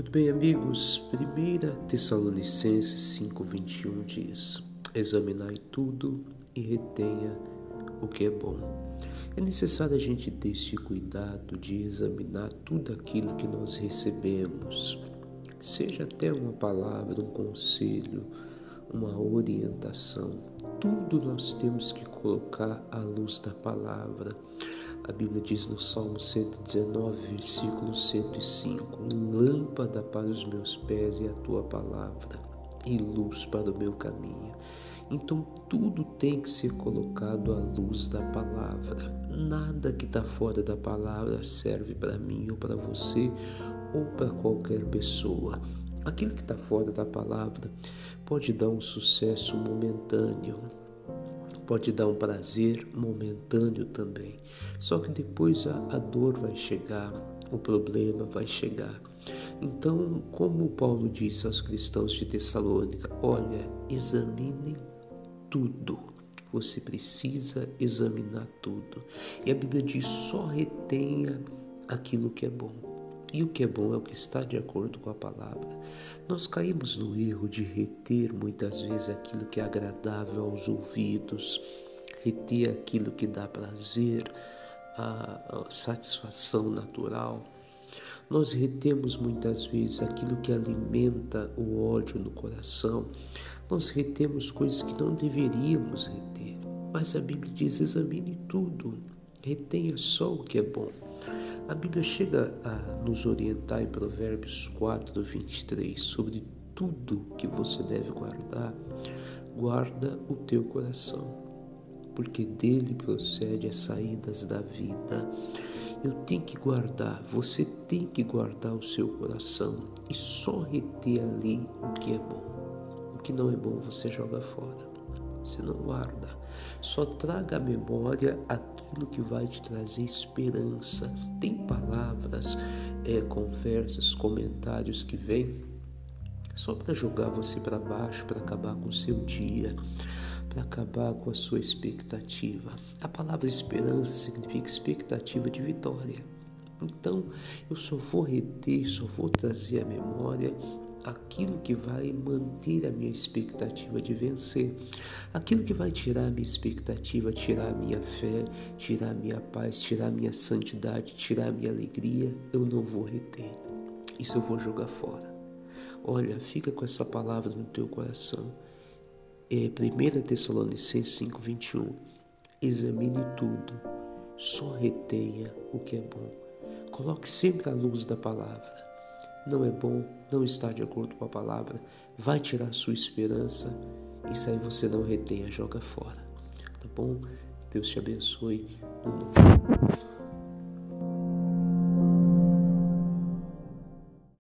Tudo bem, amigos? 1 Tessalonicenses 5,21 diz: Examinai tudo e retenha o que é bom. É necessário a gente ter esse cuidado de examinar tudo aquilo que nós recebemos, seja até uma palavra, um conselho, uma orientação. Tudo nós temos que colocar à luz da palavra. A Bíblia diz no Salmo 119, versículo 105: Lâmpada para os meus pés e a tua palavra, e luz para o meu caminho. Então tudo tem que ser colocado à luz da palavra. Nada que está fora da palavra serve para mim ou para você ou para qualquer pessoa. Aquilo que está fora da palavra pode dar um sucesso momentâneo, pode dar um prazer momentâneo também. Só que depois a, a dor vai chegar, o problema vai chegar. Então, como Paulo disse aos cristãos de Tessalônica, olha, examine tudo. Você precisa examinar tudo. E a Bíblia diz: só retenha aquilo que é bom. E o que é bom é o que está de acordo com a palavra. Nós caímos no erro de reter muitas vezes aquilo que é agradável aos ouvidos, reter aquilo que dá prazer, a, satisfação natural. Nós retemos muitas vezes aquilo que alimenta o ódio no coração. Nós retemos coisas que não deveríamos reter. Mas a Bíblia diz: examine tudo, retenha só o que é bom. A Bíblia chega a nos orientar em Provérbios 4, 23 sobre tudo que você deve guardar. Guarda o teu coração, porque dele procede as saídas da vida. Eu tenho que guardar, você tem que guardar o seu coração e só reter ali o que é bom. O que não é bom você joga fora. Você não guarda. Só traga à memória aquilo que vai te trazer esperança. Tem palavras, é, conversas, comentários que vêm só para jogar você para baixo, para acabar com o seu dia, para acabar com a sua expectativa. A palavra esperança significa expectativa de vitória. Então, eu só vou reter, só vou trazer à memória aquilo que vai manter a minha expectativa de vencer, aquilo que vai tirar a minha expectativa, tirar a minha fé, tirar a minha paz, tirar a minha santidade, tirar a minha alegria, eu não vou reter. Isso eu vou jogar fora. Olha, fica com essa palavra no teu coração. É 1 Tessalonicenses 5:21. Examine tudo, só retenha o que é bom. Coloque sempre a luz da palavra não é bom, não está de acordo com a palavra, vai tirar sua esperança, isso aí você não retenha, joga fora. Tá bom? Deus te abençoe.